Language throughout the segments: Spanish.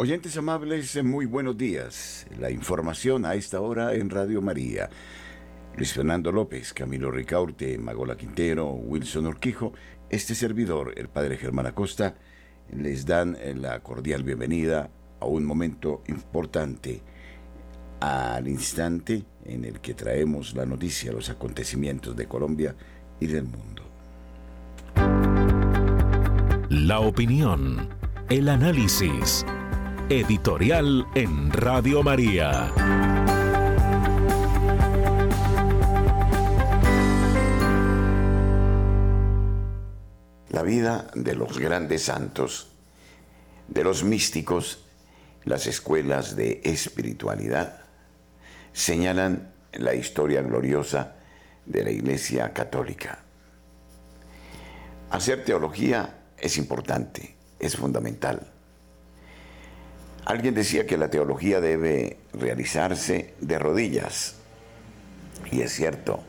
Oyentes amables, muy buenos días. La información a esta hora en Radio María. Luis Fernando López, Camilo Ricaurte, Magola Quintero, Wilson Orquijo, este servidor, el padre Germán Acosta, les dan la cordial bienvenida a un momento importante, al instante en el que traemos la noticia, los acontecimientos de Colombia y del mundo. La opinión, el análisis Editorial en Radio María. La vida de los grandes santos, de los místicos, las escuelas de espiritualidad, señalan la historia gloriosa de la Iglesia Católica. Hacer teología es importante, es fundamental Alguien decía que la teología debe realizarse de rodillas. Y es cierto.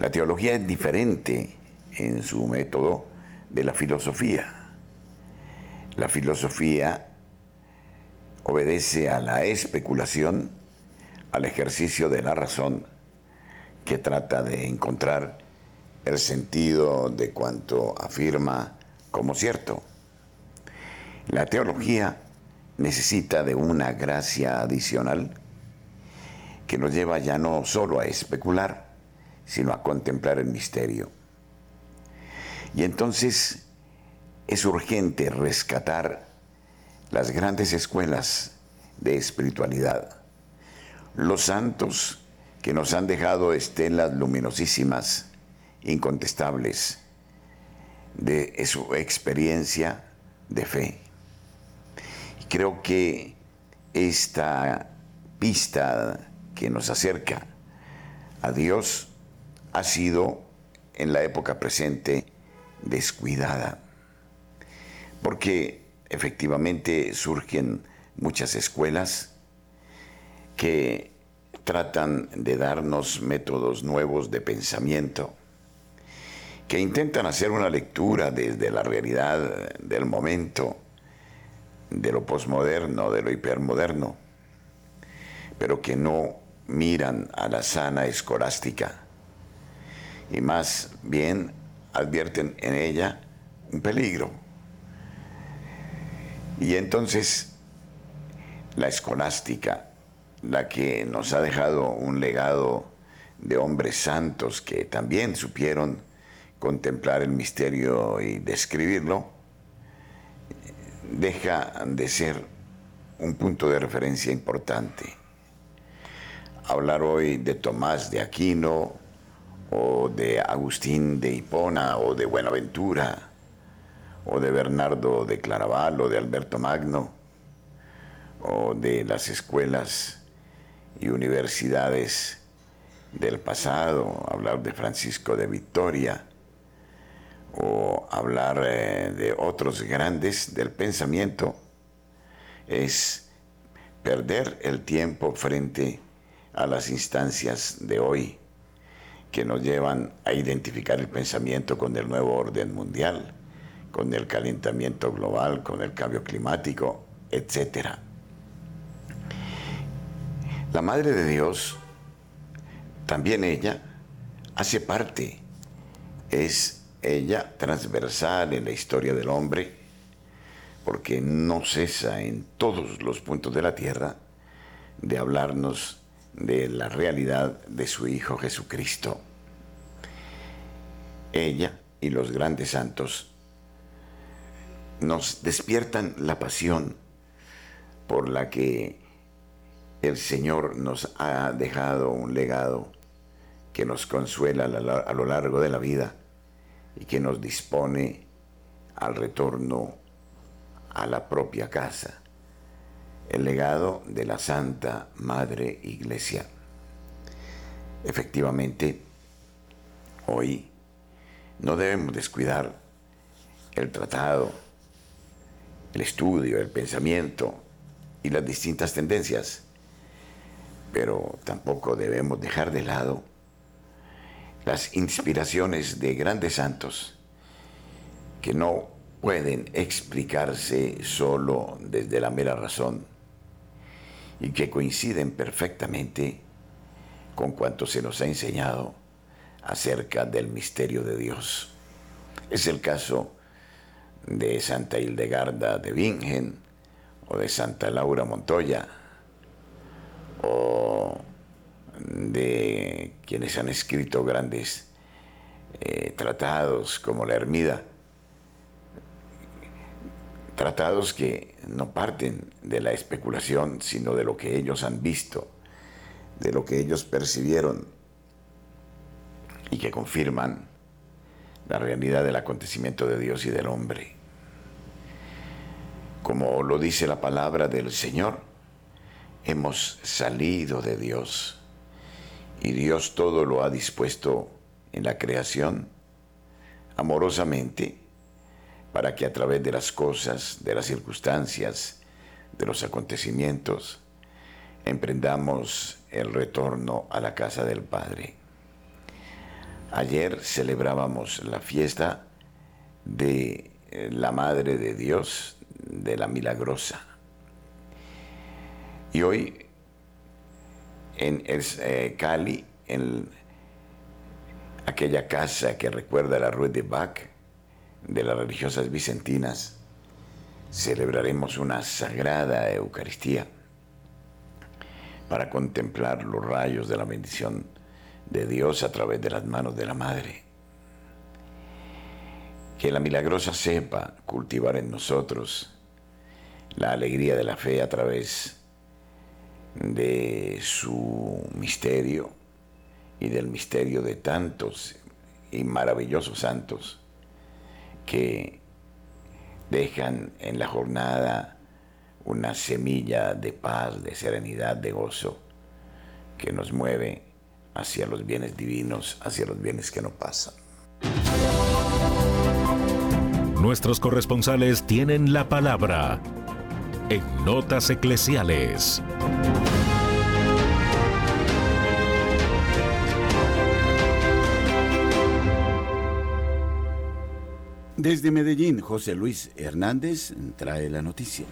La teología es diferente en su método de la filosofía. La filosofía obedece a la especulación, al ejercicio de la razón, que trata de encontrar el sentido de cuanto afirma como cierto. La teología necesita de una gracia adicional que nos lleva ya no solo a especular, sino a contemplar el misterio. Y entonces es urgente rescatar las grandes escuelas de espiritualidad, los santos que nos han dejado estelas luminosísimas, incontestables, de su experiencia de fe. Creo que esta pista que nos acerca a Dios ha sido en la época presente descuidada, porque efectivamente surgen muchas escuelas que tratan de darnos métodos nuevos de pensamiento, que intentan hacer una lectura desde la realidad del momento, de lo posmoderno, de lo hipermoderno, pero que no miran a la sana escolástica y más bien advierten en ella un peligro. Y entonces la escolástica, la que nos ha dejado un legado de hombres santos que también supieron contemplar el misterio y describirlo, deja de ser un punto de referencia importante. Hablar hoy de Tomás de Aquino o de Agustín de Hipona o de Buenaventura o de Bernardo de Claraval o de Alberto Magno o de las escuelas y universidades del pasado, hablar de Francisco de Victoria, o hablar eh, de otros grandes del pensamiento es perder el tiempo frente a las instancias de hoy que nos llevan a identificar el pensamiento con el nuevo orden mundial, con el calentamiento global, con el cambio climático, etc. La Madre de Dios, también ella, hace parte, es ella transversal en la historia del hombre, porque no cesa en todos los puntos de la tierra de hablarnos de la realidad de su Hijo Jesucristo. Ella y los grandes santos nos despiertan la pasión por la que el Señor nos ha dejado un legado que nos consuela a lo largo de la vida y que nos dispone al retorno a la propia casa, el legado de la Santa Madre Iglesia. Efectivamente, hoy no debemos descuidar el tratado, el estudio, el pensamiento y las distintas tendencias, pero tampoco debemos dejar de lado las inspiraciones de grandes santos que no pueden explicarse solo desde la mera razón y que coinciden perfectamente con cuanto se nos ha enseñado acerca del misterio de Dios. Es el caso de Santa Hildegarda de Bingen o de Santa Laura Montoya o de quienes han escrito grandes eh, tratados como la Hermida, tratados que no parten de la especulación, sino de lo que ellos han visto, de lo que ellos percibieron y que confirman la realidad del acontecimiento de Dios y del hombre. Como lo dice la palabra del Señor, hemos salido de Dios y Dios todo lo ha dispuesto en la creación amorosamente para que a través de las cosas, de las circunstancias, de los acontecimientos, emprendamos el retorno a la casa del Padre. Ayer celebrábamos la fiesta de eh, la Madre de Dios, de la Milagrosa. Y hoy en eh, Cali, en aquella casa que recuerda la Rue de Bac de las religiosas vicentinas, celebraremos una sagrada Eucaristía para contemplar los rayos de la bendición de Dios a través de las manos de la Madre. Que la milagrosa sepa cultivar en nosotros la alegría de la fe a través de su misterio y del misterio de tantos y maravillosos santos que dejan en la jornada una semilla de paz, de serenidad, de gozo, que nos mueve hacia los bienes divinos, hacia los bienes que no pasan. Nuestros corresponsales tienen la palabra en Notas Eclesiales. Desde Medellín, José Luis Hernández trae la noticia.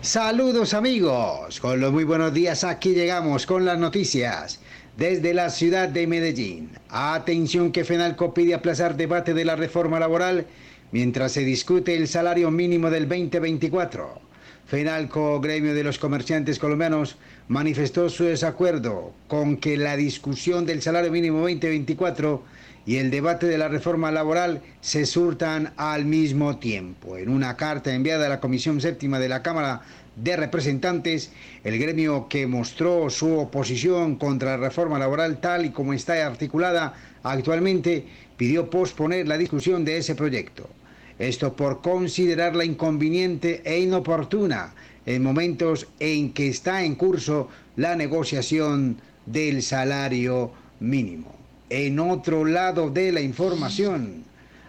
Saludos amigos, con los muy buenos días aquí llegamos con las noticias desde la ciudad de Medellín. Atención que FENALCO pide aplazar debate de la reforma laboral mientras se discute el salario mínimo del 2024. FENALCO, gremio de los comerciantes colombianos, manifestó su desacuerdo con que la discusión del salario mínimo 2024 y el debate de la reforma laboral se surtan al mismo tiempo. En una carta enviada a la Comisión Séptima de la Cámara de Representantes, el gremio que mostró su oposición contra la reforma laboral tal y como está articulada actualmente, pidió posponer la discusión de ese proyecto. Esto por considerarla inconveniente e inoportuna en momentos en que está en curso la negociación del salario mínimo. En otro lado de la información,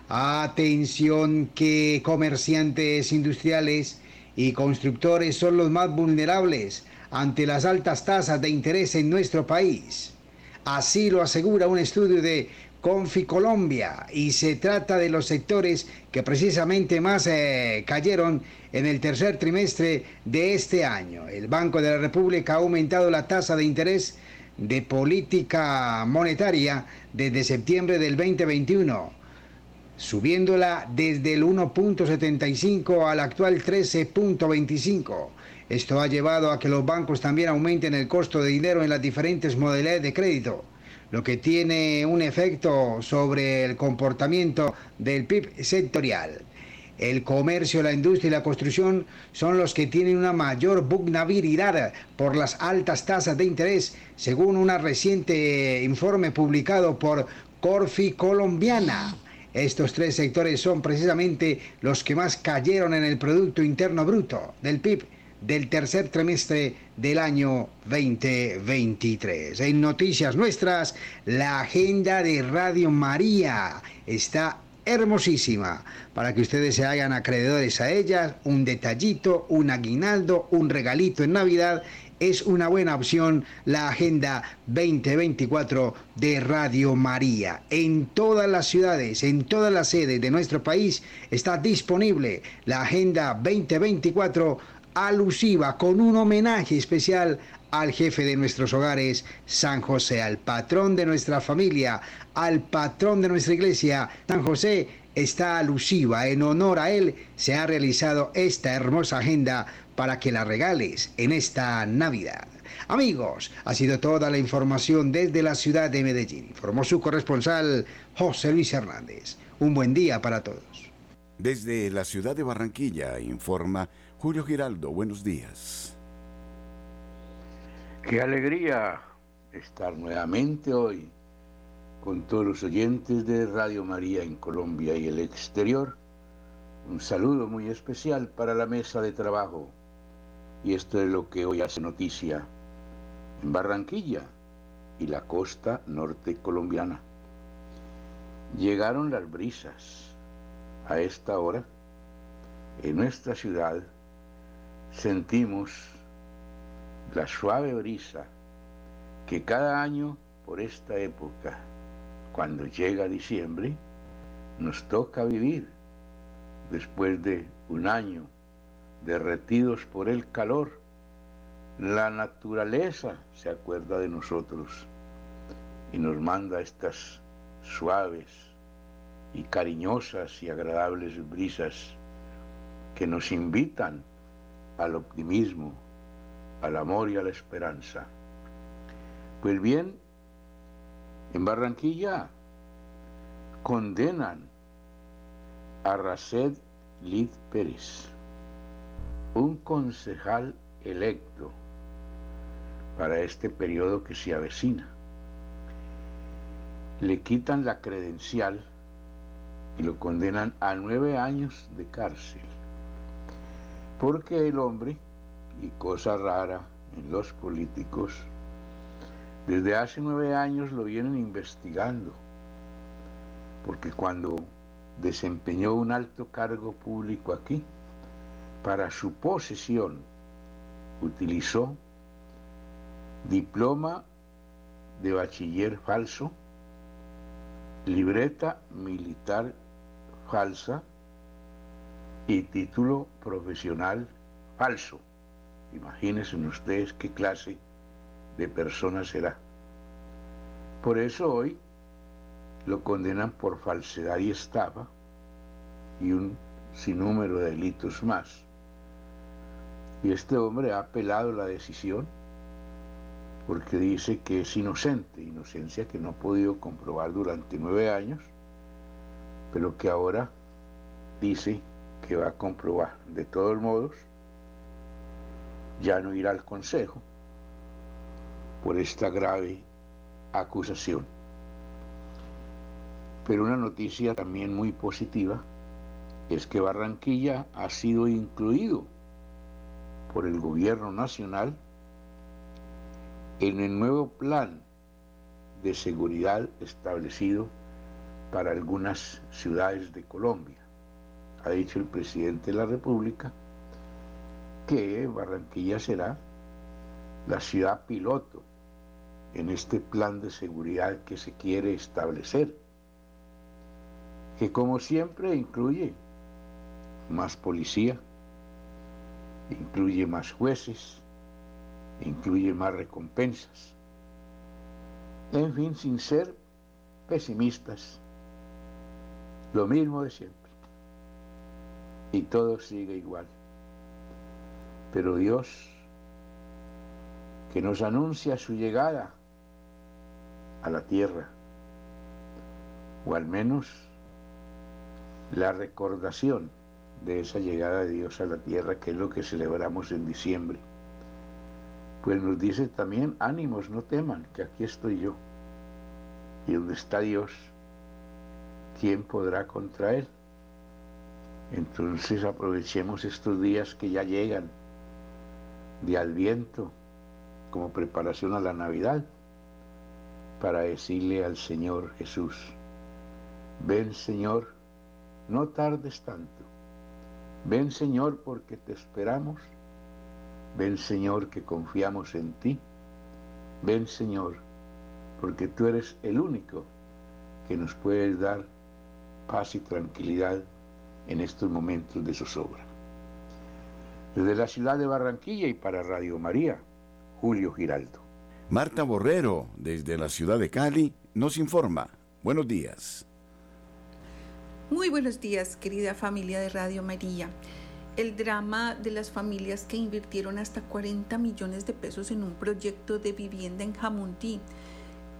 atención que comerciantes industriales y constructores son los más vulnerables ante las altas tasas de interés en nuestro país. Así lo asegura un estudio de Confi Colombia y se trata de los sectores que precisamente más eh, cayeron en el tercer trimestre de este año. El Banco de la República ha aumentado la tasa de interés de política monetaria desde septiembre del 2021, subiéndola desde el 1.75 al actual 13.25. Esto ha llevado a que los bancos también aumenten el costo de dinero en las diferentes modalidades de crédito lo que tiene un efecto sobre el comportamiento del PIB sectorial. El comercio, la industria y la construcción son los que tienen una mayor vulnerabilidad por las altas tasas de interés, según un reciente informe publicado por Corfi Colombiana. Estos tres sectores son precisamente los que más cayeron en el Producto Interno Bruto del PIB del tercer trimestre del año 2023. En noticias nuestras, la agenda de Radio María está hermosísima para que ustedes se hagan acreedores a ella, un detallito, un aguinaldo, un regalito en Navidad. Es una buena opción la Agenda 2024 de Radio María. En todas las ciudades, en todas las sedes de nuestro país está disponible la Agenda 2024 alusiva con un homenaje especial al jefe de nuestros hogares, San José, al patrón de nuestra familia, al patrón de nuestra iglesia, San José, está alusiva. En honor a él se ha realizado esta hermosa agenda para que la regales en esta Navidad. Amigos, ha sido toda la información desde la ciudad de Medellín. Informó su corresponsal José Luis Hernández. Un buen día para todos. Desde la ciudad de Barranquilla informa Julio Giraldo. Buenos días. Qué alegría estar nuevamente hoy con todos los oyentes de Radio María en Colombia y el exterior. Un saludo muy especial para la mesa de trabajo. Y esto es lo que hoy hace noticia en Barranquilla y la costa norte colombiana. Llegaron las brisas. A esta hora, en nuestra ciudad, sentimos la suave brisa que cada año por esta época cuando llega diciembre, nos toca vivir después de un año derretidos por el calor. La naturaleza se acuerda de nosotros y nos manda estas suaves y cariñosas y agradables brisas que nos invitan al optimismo, al amor y a la esperanza. Pues bien, en Barranquilla condenan a Raced Lid Pérez, un concejal electo para este periodo que se avecina. Le quitan la credencial y lo condenan a nueve años de cárcel, porque el hombre, y cosa rara en los políticos, desde hace nueve años lo vienen investigando, porque cuando desempeñó un alto cargo público aquí, para su posesión utilizó diploma de bachiller falso, libreta militar falsa y título profesional falso. Imagínense ustedes qué clase de persona será. Por eso hoy lo condenan por falsedad y estafa y un sinnúmero de delitos más. Y este hombre ha apelado la decisión porque dice que es inocente, inocencia que no ha podido comprobar durante nueve años, pero que ahora dice que va a comprobar. De todos modos, ya no irá al Consejo, por esta grave acusación. Pero una noticia también muy positiva es que Barranquilla ha sido incluido por el gobierno nacional en el nuevo plan de seguridad establecido para algunas ciudades de Colombia. Ha dicho el presidente de la República que Barranquilla será la ciudad piloto en este plan de seguridad que se quiere establecer, que como siempre incluye más policía, incluye más jueces, incluye más recompensas. En fin, sin ser pesimistas, lo mismo de siempre. Y todo sigue igual. Pero Dios que nos anuncia su llegada a la tierra, o al menos la recordación de esa llegada de Dios a la tierra, que es lo que celebramos en diciembre. Pues nos dice también, ánimos, no teman, que aquí estoy yo. Y donde está Dios, ¿quién podrá contra Él? Entonces aprovechemos estos días que ya llegan de Adviento, como preparación a la Navidad para decirle al Señor Jesús, ven Señor no tardes tanto. Ven Señor porque te esperamos. Ven Señor que confiamos en ti. Ven Señor porque tú eres el único que nos puede dar paz y tranquilidad en estos momentos de zozobra. Desde la ciudad de Barranquilla y para Radio María, Julio Giraldo. Marta Borrero, desde la ciudad de Cali, nos informa. Buenos días. Muy buenos días, querida familia de Radio María. El drama de las familias que invirtieron hasta 40 millones de pesos en un proyecto de vivienda en Jamundí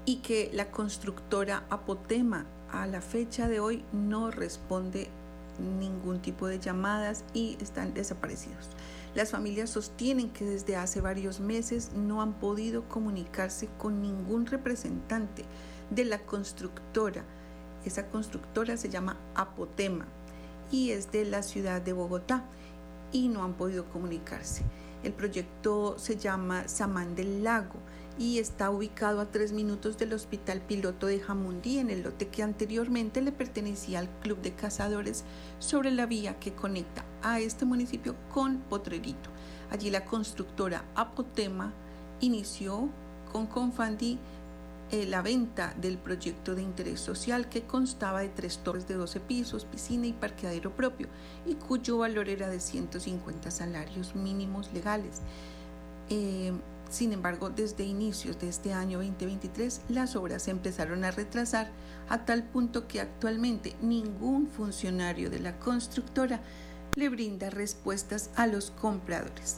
y que la constructora Apotema a la fecha de hoy no responde ningún tipo de llamadas y están desaparecidos. Las familias sostienen que desde hace varios meses no han podido comunicarse con ningún representante de la constructora esa constructora se llama Apotema y es de la ciudad de Bogotá y no han podido comunicarse. El proyecto se llama Samán del Lago y está ubicado a tres minutos del Hospital Piloto de Jamundí, en el lote que anteriormente le pertenecía al Club de Cazadores sobre la vía que conecta a este municipio con Potrerito. Allí la constructora Apotema inició con Confandi eh, la venta del proyecto de interés social que constaba de tres torres de 12 pisos, piscina y parqueadero propio y cuyo valor era de 150 salarios mínimos legales. Eh, sin embargo, desde inicios de este año 2023, las obras se empezaron a retrasar a tal punto que actualmente ningún funcionario de la constructora le brinda respuestas a los compradores.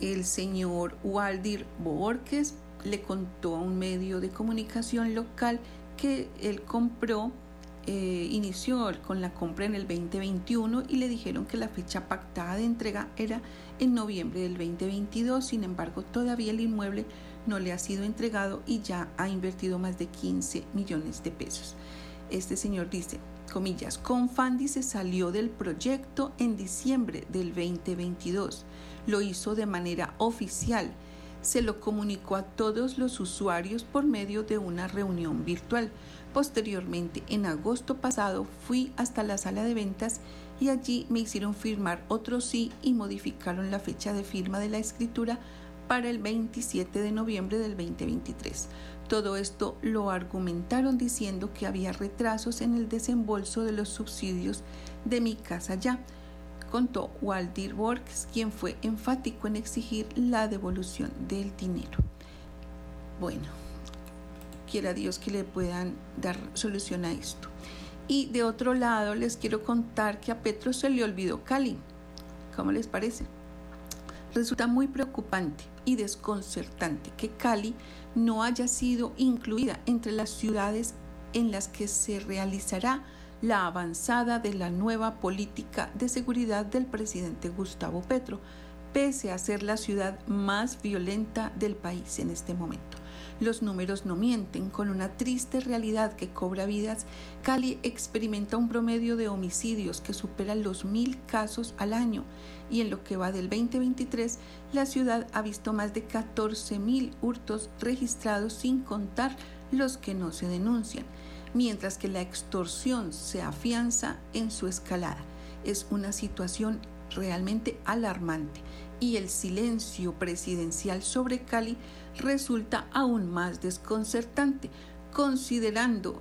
El señor Waldir Borges le contó a un medio de comunicación local que él compró, eh, inició con la compra en el 2021 y le dijeron que la fecha pactada de entrega era en noviembre del 2022. Sin embargo, todavía el inmueble no le ha sido entregado y ya ha invertido más de 15 millones de pesos. Este señor dice, comillas, Confandi se salió del proyecto en diciembre del 2022. Lo hizo de manera oficial se lo comunicó a todos los usuarios por medio de una reunión virtual. Posteriormente, en agosto pasado, fui hasta la sala de ventas y allí me hicieron firmar otro sí y modificaron la fecha de firma de la escritura para el 27 de noviembre del 2023. Todo esto lo argumentaron diciendo que había retrasos en el desembolso de los subsidios de mi casa ya contó Waldir Borges, quien fue enfático en exigir la devolución del dinero. Bueno, quiera Dios que le puedan dar solución a esto. Y de otro lado, les quiero contar que a Petro se le olvidó Cali. ¿Cómo les parece? Resulta muy preocupante y desconcertante que Cali no haya sido incluida entre las ciudades en las que se realizará la avanzada de la nueva política de seguridad del presidente Gustavo Petro, pese a ser la ciudad más violenta del país en este momento. Los números no mienten, con una triste realidad que cobra vidas, Cali experimenta un promedio de homicidios que supera los mil casos al año. Y en lo que va del 2023 la ciudad ha visto más de 14 mil hurtos registrados sin contar los que no se denuncian mientras que la extorsión se afianza en su escalada. Es una situación realmente alarmante y el silencio presidencial sobre Cali resulta aún más desconcertante, considerando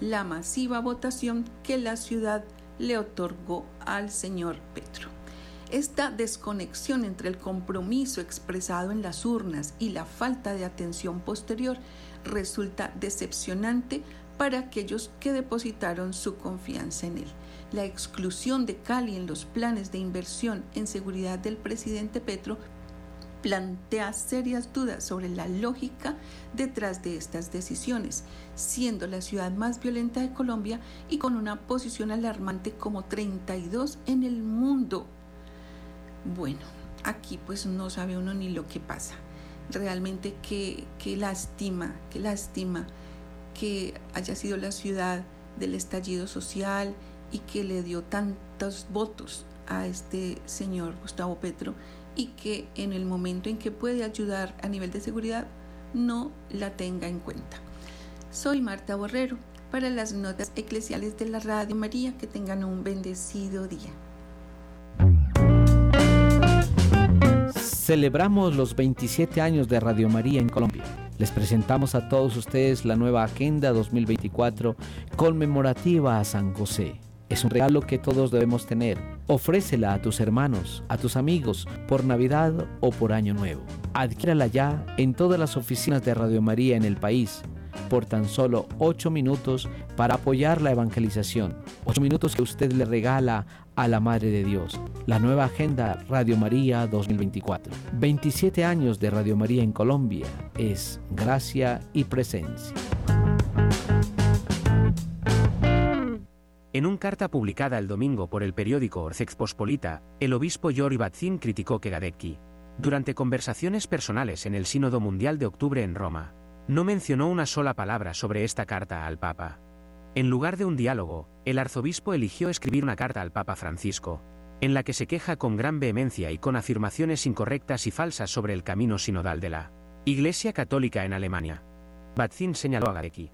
la masiva votación que la ciudad le otorgó al señor Petro. Esta desconexión entre el compromiso expresado en las urnas y la falta de atención posterior resulta decepcionante para aquellos que depositaron su confianza en él. La exclusión de Cali en los planes de inversión en seguridad del presidente Petro plantea serias dudas sobre la lógica detrás de estas decisiones, siendo la ciudad más violenta de Colombia y con una posición alarmante como 32 en el mundo. Bueno, aquí pues no sabe uno ni lo que pasa. Realmente qué, qué lástima, qué lástima que haya sido la ciudad del estallido social y que le dio tantos votos a este señor Gustavo Petro y que en el momento en que puede ayudar a nivel de seguridad no la tenga en cuenta. Soy Marta Borrero para las notas eclesiales de la Radio María. Que tengan un bendecido día. Celebramos los 27 años de Radio María en Colombia. Les presentamos a todos ustedes la nueva Agenda 2024 conmemorativa a San José. Es un regalo que todos debemos tener. Ofrécela a tus hermanos, a tus amigos, por Navidad o por Año Nuevo. Adquiérala ya en todas las oficinas de Radio María en el país por tan solo 8 minutos para apoyar la evangelización. 8 minutos que usted le regala a la Madre de Dios. La nueva agenda Radio María 2024. 27 años de Radio María en Colombia es gracia y presencia. En un carta publicada el domingo por el periódico Orcex Pospolita, el obispo Yori Batzin criticó que Gadecki, durante conversaciones personales en el Sínodo Mundial de octubre en Roma, no mencionó una sola palabra sobre esta carta al Papa. En lugar de un diálogo, el arzobispo eligió escribir una carta al Papa Francisco, en la que se queja con gran vehemencia y con afirmaciones incorrectas y falsas sobre el camino sinodal de la Iglesia Católica en Alemania. Batzin señaló a Gadecki.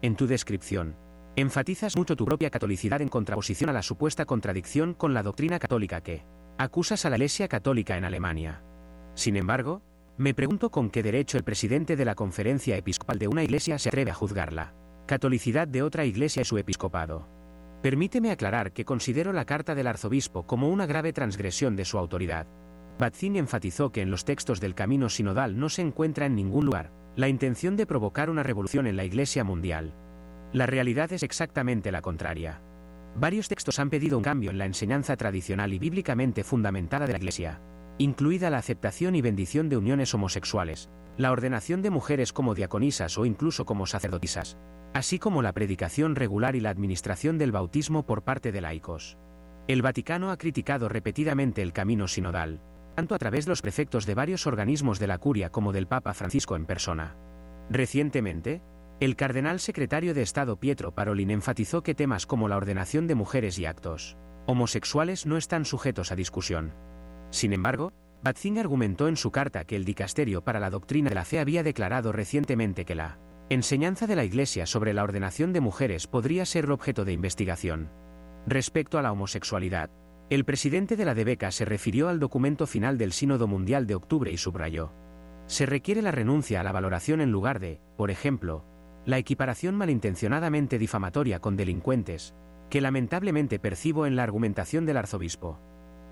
En tu descripción, enfatizas mucho tu propia catolicidad en contraposición a la supuesta contradicción con la doctrina católica que acusas a la Iglesia Católica en Alemania. Sin embargo, me pregunto con qué derecho el presidente de la conferencia episcopal de una iglesia se atreve a juzgar la catolicidad de otra iglesia y su episcopado. Permíteme aclarar que considero la carta del arzobispo como una grave transgresión de su autoridad. Batzin enfatizó que en los textos del camino sinodal no se encuentra en ningún lugar la intención de provocar una revolución en la iglesia mundial. La realidad es exactamente la contraria. Varios textos han pedido un cambio en la enseñanza tradicional y bíblicamente fundamentada de la iglesia incluida la aceptación y bendición de uniones homosexuales, la ordenación de mujeres como diaconisas o incluso como sacerdotisas, así como la predicación regular y la administración del bautismo por parte de laicos. El Vaticano ha criticado repetidamente el camino sinodal, tanto a través de los prefectos de varios organismos de la curia como del Papa Francisco en persona. Recientemente, el cardenal secretario de Estado Pietro Parolin enfatizó que temas como la ordenación de mujeres y actos homosexuales no están sujetos a discusión. Sin embargo, Batzing argumentó en su carta que el Dicasterio para la Doctrina de la Fe había declarado recientemente que la enseñanza de la Iglesia sobre la ordenación de mujeres podría ser objeto de investigación. Respecto a la homosexualidad, el presidente de la DBECA se refirió al documento final del Sínodo Mundial de octubre y subrayó. Se requiere la renuncia a la valoración en lugar de, por ejemplo, la equiparación malintencionadamente difamatoria con delincuentes, que lamentablemente percibo en la argumentación del arzobispo.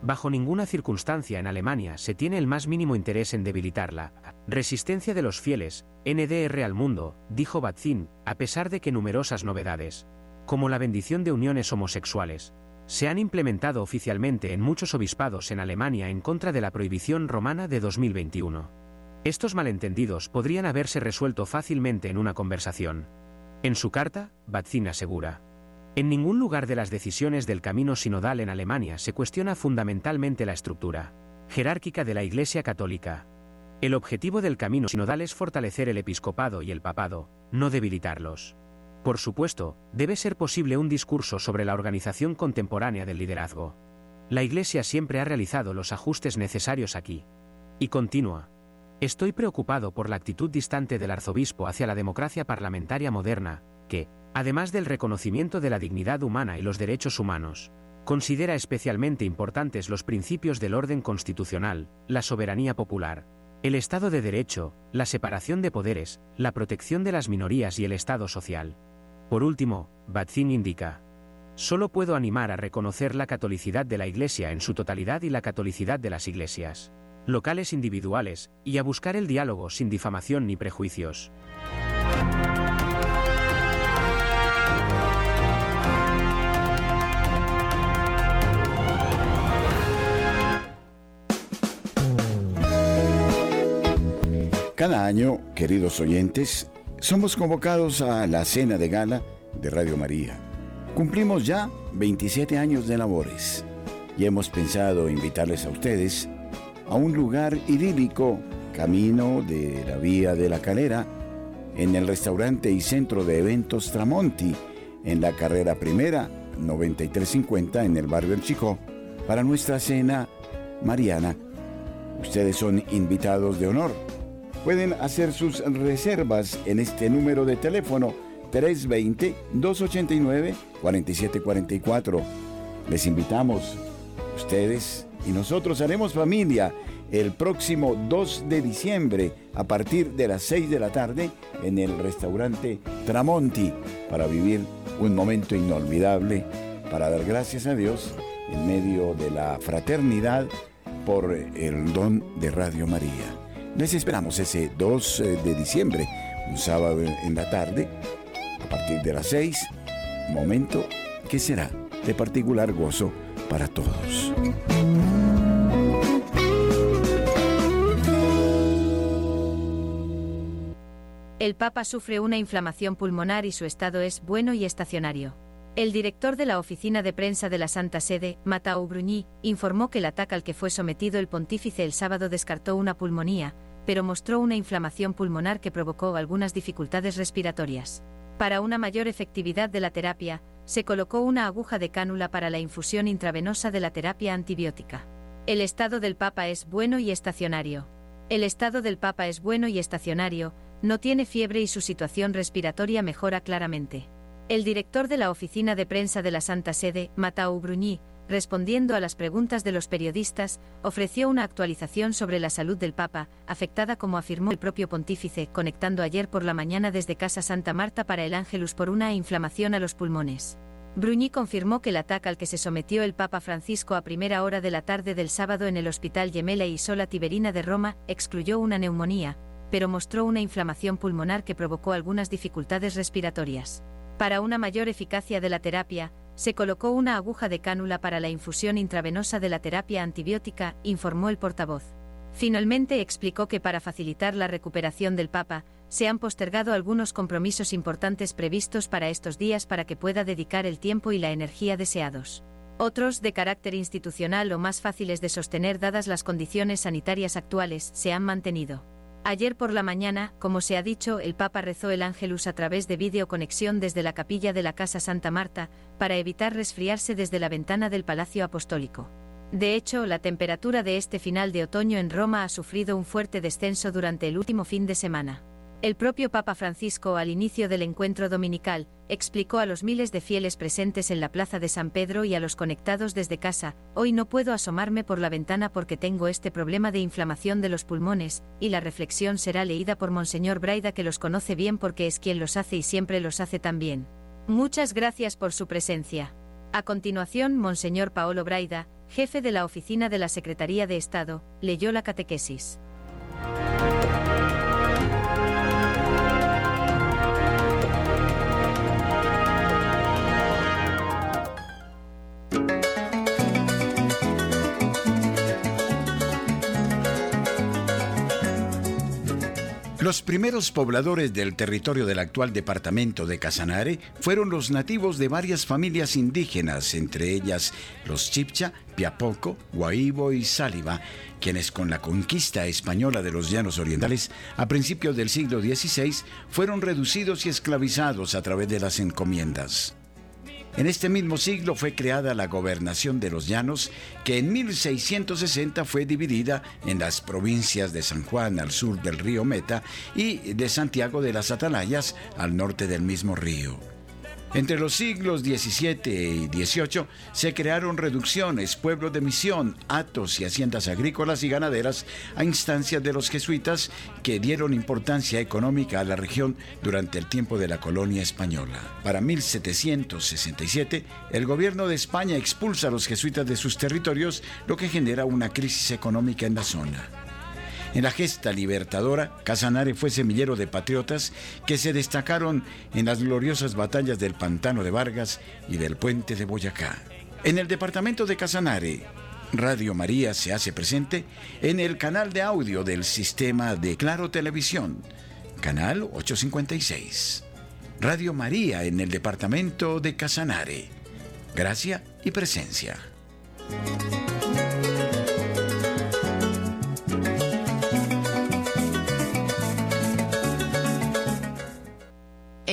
Bajo ninguna circunstancia en Alemania se tiene el más mínimo interés en debilitarla. Resistencia de los fieles, NDR al mundo, dijo Batzin, a pesar de que numerosas novedades, como la bendición de uniones homosexuales, se han implementado oficialmente en muchos obispados en Alemania en contra de la prohibición romana de 2021. Estos malentendidos podrían haberse resuelto fácilmente en una conversación. En su carta, Batzin asegura, en ningún lugar de las decisiones del camino sinodal en Alemania se cuestiona fundamentalmente la estructura jerárquica de la Iglesia Católica. El objetivo del camino sinodal es fortalecer el episcopado y el papado, no debilitarlos. Por supuesto, debe ser posible un discurso sobre la organización contemporánea del liderazgo. La Iglesia siempre ha realizado los ajustes necesarios aquí. Y continúa. Estoy preocupado por la actitud distante del arzobispo hacia la democracia parlamentaria moderna, que, además del reconocimiento de la dignidad humana y los derechos humanos, considera especialmente importantes los principios del orden constitucional, la soberanía popular, el Estado de Derecho, la separación de poderes, la protección de las minorías y el Estado social. Por último, Batzin indica, solo puedo animar a reconocer la catolicidad de la Iglesia en su totalidad y la catolicidad de las iglesias, locales individuales, y a buscar el diálogo sin difamación ni prejuicios. Cada año, queridos oyentes, somos convocados a la cena de gala de Radio María. Cumplimos ya 27 años de labores y hemos pensado invitarles a ustedes a un lugar idílico, camino de la Vía de la Calera, en el restaurante y centro de eventos Tramonti, en la carrera primera 9350 en el barrio El Chico, para nuestra cena mariana. Ustedes son invitados de honor Pueden hacer sus reservas en este número de teléfono 320-289-4744. Les invitamos, ustedes y nosotros haremos familia el próximo 2 de diciembre a partir de las 6 de la tarde en el restaurante Tramonti para vivir un momento inolvidable, para dar gracias a Dios en medio de la fraternidad por el don de Radio María. Les esperamos ese 2 eh, de diciembre, un sábado en la tarde, a partir de las 6, momento que será de particular gozo para todos. El Papa sufre una inflamación pulmonar y su estado es bueno y estacionario. El director de la oficina de prensa de la Santa Sede, Matao Brugny, informó que el ataque al que fue sometido el pontífice el sábado descartó una pulmonía, pero mostró una inflamación pulmonar que provocó algunas dificultades respiratorias. Para una mayor efectividad de la terapia, se colocó una aguja de cánula para la infusión intravenosa de la terapia antibiótica. El estado del Papa es bueno y estacionario. El estado del Papa es bueno y estacionario, no tiene fiebre y su situación respiratoria mejora claramente. El director de la oficina de prensa de la Santa Sede, Matau Brugny, respondiendo a las preguntas de los periodistas, ofreció una actualización sobre la salud del Papa, afectada como afirmó el propio pontífice, conectando ayer por la mañana desde Casa Santa Marta para el Ángelus por una inflamación a los pulmones. Brugny confirmó que el ataque al que se sometió el Papa Francisco a primera hora de la tarde del sábado en el Hospital Gemela y Sola Tiberina de Roma excluyó una neumonía, pero mostró una inflamación pulmonar que provocó algunas dificultades respiratorias. Para una mayor eficacia de la terapia, se colocó una aguja de cánula para la infusión intravenosa de la terapia antibiótica, informó el portavoz. Finalmente explicó que para facilitar la recuperación del Papa, se han postergado algunos compromisos importantes previstos para estos días para que pueda dedicar el tiempo y la energía deseados. Otros, de carácter institucional o más fáciles de sostener dadas las condiciones sanitarias actuales, se han mantenido. Ayer por la mañana, como se ha dicho, el Papa rezó el Ángelus a través de videoconexión desde la capilla de la Casa Santa Marta, para evitar resfriarse desde la ventana del Palacio Apostólico. De hecho, la temperatura de este final de otoño en Roma ha sufrido un fuerte descenso durante el último fin de semana. El propio Papa Francisco, al inicio del encuentro dominical, explicó a los miles de fieles presentes en la Plaza de San Pedro y a los conectados desde casa, hoy no puedo asomarme por la ventana porque tengo este problema de inflamación de los pulmones, y la reflexión será leída por Monseñor Braida que los conoce bien porque es quien los hace y siempre los hace tan bien. Muchas gracias por su presencia. A continuación, Monseñor Paolo Braida, jefe de la oficina de la Secretaría de Estado, leyó la catequesis. Los primeros pobladores del territorio del actual departamento de Casanare fueron los nativos de varias familias indígenas, entre ellas los Chipcha, Piapoco, Guaibo y Sáliva, quienes con la conquista española de los llanos orientales a principios del siglo XVI fueron reducidos y esclavizados a través de las encomiendas. En este mismo siglo fue creada la gobernación de los llanos, que en 1660 fue dividida en las provincias de San Juan al sur del río Meta y de Santiago de las Atalayas al norte del mismo río. Entre los siglos XVII y XVIII se crearon reducciones, pueblos de misión, atos y haciendas agrícolas y ganaderas a instancias de los jesuitas que dieron importancia económica a la región durante el tiempo de la colonia española. Para 1767, el gobierno de España expulsa a los jesuitas de sus territorios, lo que genera una crisis económica en la zona. En la gesta libertadora, Casanare fue semillero de patriotas que se destacaron en las gloriosas batallas del Pantano de Vargas y del Puente de Boyacá. En el departamento de Casanare, Radio María se hace presente en el canal de audio del sistema de Claro Televisión, canal 856. Radio María en el departamento de Casanare. Gracia y presencia.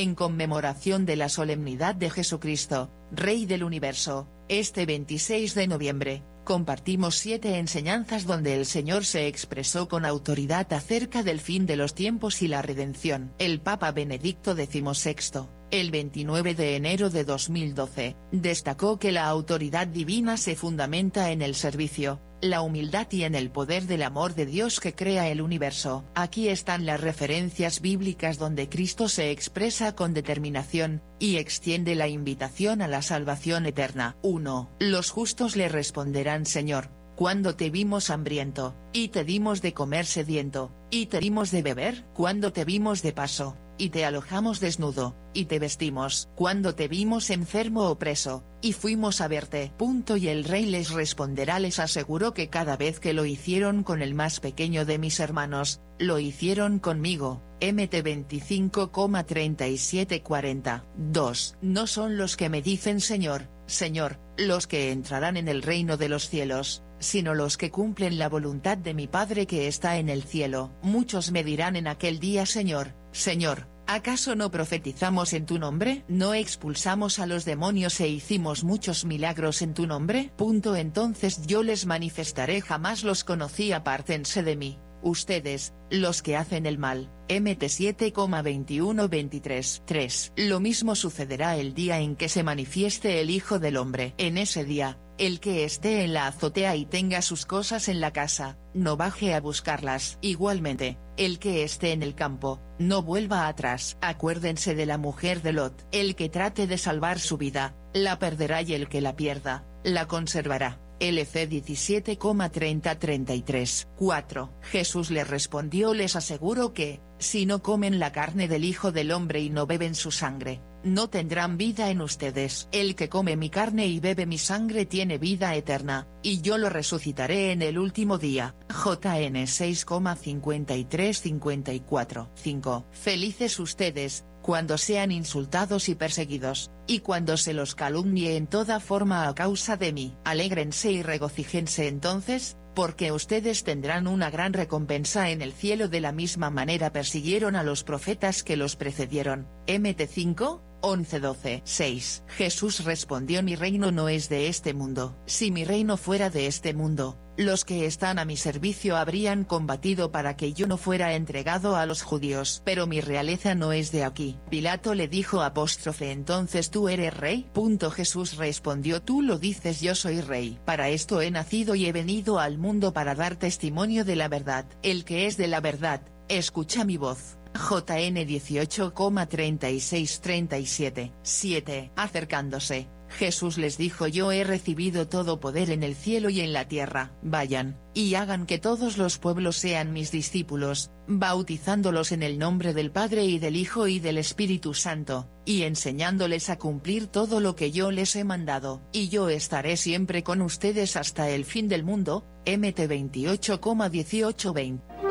En conmemoración de la solemnidad de Jesucristo, Rey del Universo, este 26 de noviembre, compartimos siete enseñanzas donde el Señor se expresó con autoridad acerca del fin de los tiempos y la redención. El Papa Benedicto XVI el 29 de enero de 2012, destacó que la autoridad divina se fundamenta en el servicio, la humildad y en el poder del amor de Dios que crea el universo. Aquí están las referencias bíblicas donde Cristo se expresa con determinación, y extiende la invitación a la salvación eterna. 1. Los justos le responderán Señor, cuando te vimos hambriento, y te dimos de comer sediento, y te dimos de beber, cuando te vimos de paso, y te alojamos desnudo, y te vestimos, cuando te vimos enfermo o preso, y fuimos a verte. Punto y el rey les responderá les aseguró que cada vez que lo hicieron con el más pequeño de mis hermanos, lo hicieron conmigo. MT 25,3740. 2. No son los que me dicen Señor, Señor, los que entrarán en el reino de los cielos, sino los que cumplen la voluntad de mi Padre que está en el cielo. Muchos me dirán en aquel día Señor, Señor, ¿Acaso no profetizamos en tu nombre? ¿No expulsamos a los demonios e hicimos muchos milagros en tu nombre? Punto entonces yo les manifestaré jamás los conocí apártense de mí, ustedes, los que hacen el mal. MT 7,2123 3. Lo mismo sucederá el día en que se manifieste el Hijo del Hombre. En ese día, el que esté en la azotea y tenga sus cosas en la casa, no baje a buscarlas. Igualmente, el que esté en el campo, no vuelva atrás. Acuérdense de la mujer de Lot. El que trate de salvar su vida, la perderá y el que la pierda, la conservará. LC 17,3033. 4. Jesús le respondió les aseguro que, si no comen la carne del Hijo del Hombre y no beben su sangre, no tendrán vida en ustedes. El que come mi carne y bebe mi sangre tiene vida eterna, y yo lo resucitaré en el último día. JN 6,5354. 5. Felices ustedes, cuando sean insultados y perseguidos, y cuando se los calumnie en toda forma a causa de mí. Alégrense y regocijense entonces, porque ustedes tendrán una gran recompensa en el cielo de la misma manera persiguieron a los profetas que los precedieron. MT5, 11-12. 6. Jesús respondió mi reino no es de este mundo. Si mi reino fuera de este mundo, los que están a mi servicio habrían combatido para que yo no fuera entregado a los judíos. Pero mi realeza no es de aquí. Pilato le dijo apóstrofe entonces tú eres rey. Jesús respondió tú lo dices yo soy rey. Para esto he nacido y he venido al mundo para dar testimonio de la verdad. El que es de la verdad, escucha mi voz. JN 18,3637. 7. Acercándose, Jesús les dijo yo he recibido todo poder en el cielo y en la tierra, vayan, y hagan que todos los pueblos sean mis discípulos, bautizándolos en el nombre del Padre y del Hijo y del Espíritu Santo, y enseñándoles a cumplir todo lo que yo les he mandado, y yo estaré siempre con ustedes hasta el fin del mundo, MT 28,1820.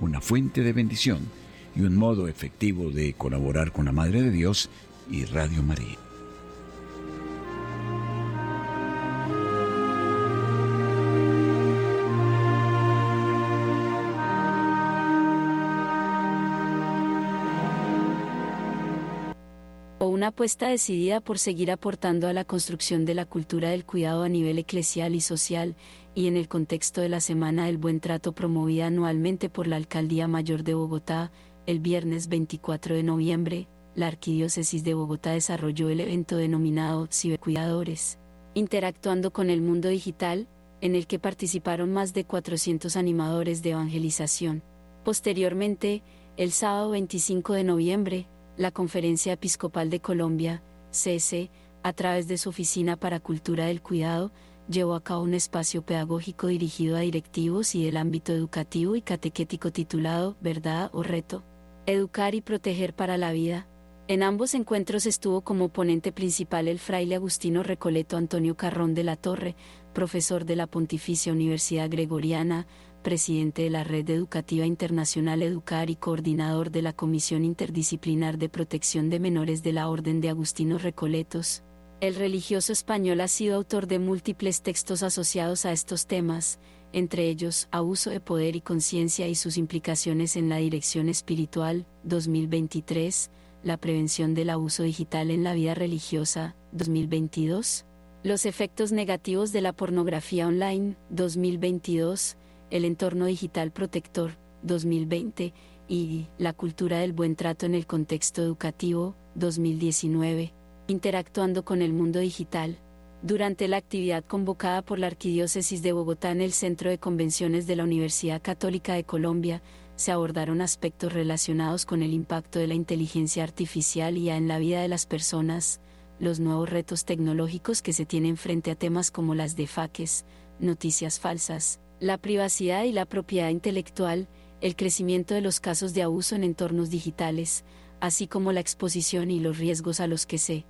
una fuente de bendición y un modo efectivo de colaborar con la Madre de Dios y Radio María. o una apuesta decidida por seguir aportando a la construcción de la cultura del cuidado a nivel eclesial y social, y en el contexto de la Semana del Buen Trato promovida anualmente por la Alcaldía Mayor de Bogotá, el viernes 24 de noviembre, la Arquidiócesis de Bogotá desarrolló el evento denominado Cibercuidadores, interactuando con el mundo digital, en el que participaron más de 400 animadores de evangelización. Posteriormente, el sábado 25 de noviembre, la Conferencia Episcopal de Colombia, CESE, a través de su Oficina para Cultura del Cuidado, llevó a cabo un espacio pedagógico dirigido a directivos y del ámbito educativo y catequético titulado Verdad o Reto. Educar y proteger para la vida. En ambos encuentros estuvo como ponente principal el fraile agustino Recoleto Antonio Carrón de la Torre, profesor de la Pontificia Universidad Gregoriana, presidente de la Red Educativa Internacional Educar y coordinador de la Comisión Interdisciplinar de Protección de Menores de la Orden de Agustinos Recoletos. El religioso español ha sido autor de múltiples textos asociados a estos temas, entre ellos Abuso de Poder y Conciencia y sus implicaciones en la dirección espiritual, 2023, la prevención del abuso digital en la vida religiosa, 2022. Los efectos negativos de la pornografía online, 2022. El entorno digital protector, 2020. Y la cultura del buen trato en el contexto educativo, 2019. Interactuando con el mundo digital. Durante la actividad convocada por la Arquidiócesis de Bogotá en el Centro de Convenciones de la Universidad Católica de Colombia, se abordaron aspectos relacionados con el impacto de la inteligencia artificial y en la vida de las personas, los nuevos retos tecnológicos que se tienen frente a temas como las defaques, noticias falsas, la privacidad y la propiedad intelectual, el crecimiento de los casos de abuso en entornos digitales, así como la exposición y los riesgos a los que se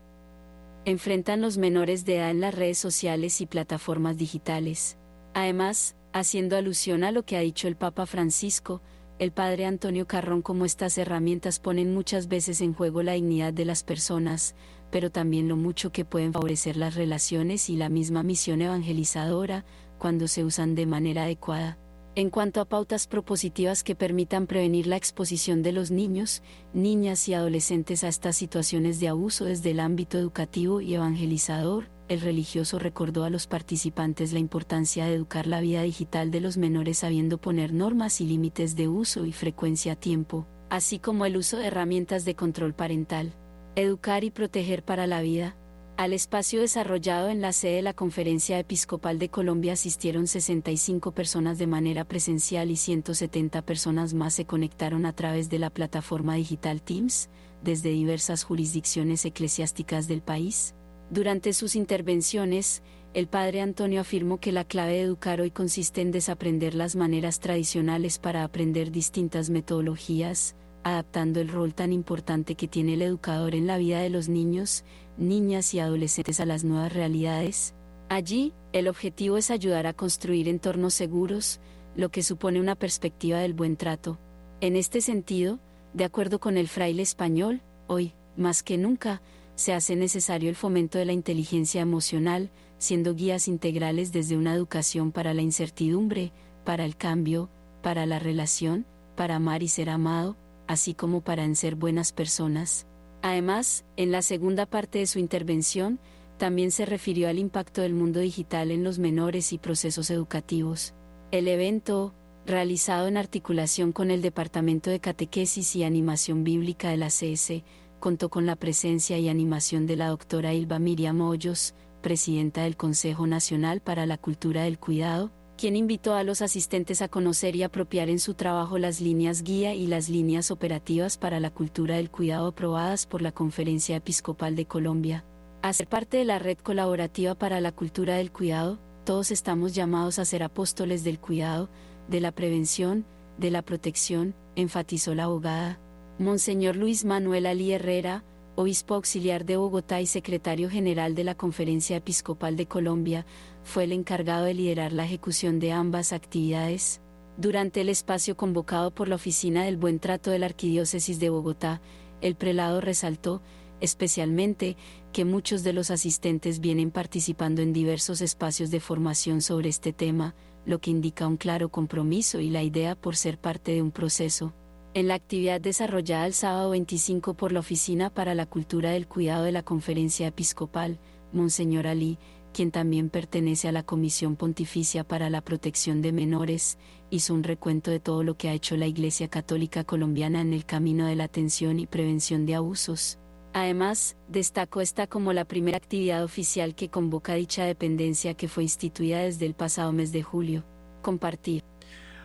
enfrentan los menores de edad en las redes sociales y plataformas digitales. Además, haciendo alusión a lo que ha dicho el Papa Francisco, el padre Antonio Carrón como estas herramientas ponen muchas veces en juego la dignidad de las personas, pero también lo mucho que pueden favorecer las relaciones y la misma misión evangelizadora, cuando se usan de manera adecuada. En cuanto a pautas propositivas que permitan prevenir la exposición de los niños, niñas y adolescentes a estas situaciones de abuso desde el ámbito educativo y evangelizador, el religioso recordó a los participantes la importancia de educar la vida digital de los menores sabiendo poner normas y límites de uso y frecuencia a tiempo, así como el uso de herramientas de control parental. Educar y proteger para la vida. Al espacio desarrollado en la sede de la Conferencia Episcopal de Colombia asistieron 65 personas de manera presencial y 170 personas más se conectaron a través de la plataforma digital Teams, desde diversas jurisdicciones eclesiásticas del país. Durante sus intervenciones, el padre Antonio afirmó que la clave de educar hoy consiste en desaprender las maneras tradicionales para aprender distintas metodologías, adaptando el rol tan importante que tiene el educador en la vida de los niños, niñas y adolescentes a las nuevas realidades. Allí, el objetivo es ayudar a construir entornos seguros, lo que supone una perspectiva del buen trato. En este sentido, de acuerdo con el fraile español, hoy, más que nunca, se hace necesario el fomento de la inteligencia emocional, siendo guías integrales desde una educación para la incertidumbre, para el cambio, para la relación, para amar y ser amado, así como para en ser buenas personas. Además, en la segunda parte de su intervención, también se refirió al impacto del mundo digital en los menores y procesos educativos. El evento, realizado en articulación con el Departamento de Catequesis y Animación Bíblica de la CS, contó con la presencia y animación de la doctora Ilva Miriam Hoyos, presidenta del Consejo Nacional para la Cultura del Cuidado, quien invitó a los asistentes a conocer y apropiar en su trabajo las líneas guía y las líneas operativas para la cultura del cuidado aprobadas por la Conferencia Episcopal de Colombia. A ser parte de la red colaborativa para la cultura del cuidado, todos estamos llamados a ser apóstoles del cuidado, de la prevención, de la protección, enfatizó la abogada. Monseñor Luis Manuel Ali Herrera, obispo auxiliar de Bogotá y secretario general de la Conferencia Episcopal de Colombia, fue el encargado de liderar la ejecución de ambas actividades. Durante el espacio convocado por la Oficina del Buen Trato de la Arquidiócesis de Bogotá, el prelado resaltó, especialmente, que muchos de los asistentes vienen participando en diversos espacios de formación sobre este tema, lo que indica un claro compromiso y la idea por ser parte de un proceso en la actividad desarrollada el sábado 25 por la Oficina para la Cultura del Cuidado de la Conferencia Episcopal, Monseñor Ali, quien también pertenece a la Comisión Pontificia para la Protección de Menores, hizo un recuento de todo lo que ha hecho la Iglesia Católica Colombiana en el camino de la atención y prevención de abusos. Además, destacó esta como la primera actividad oficial que convoca dicha dependencia que fue instituida desde el pasado mes de julio. Compartir.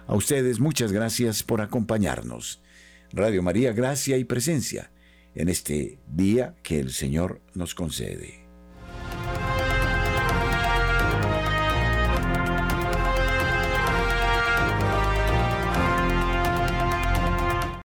A ustedes muchas gracias por acompañarnos. Radio María, gracia y presencia en este día que el Señor nos concede.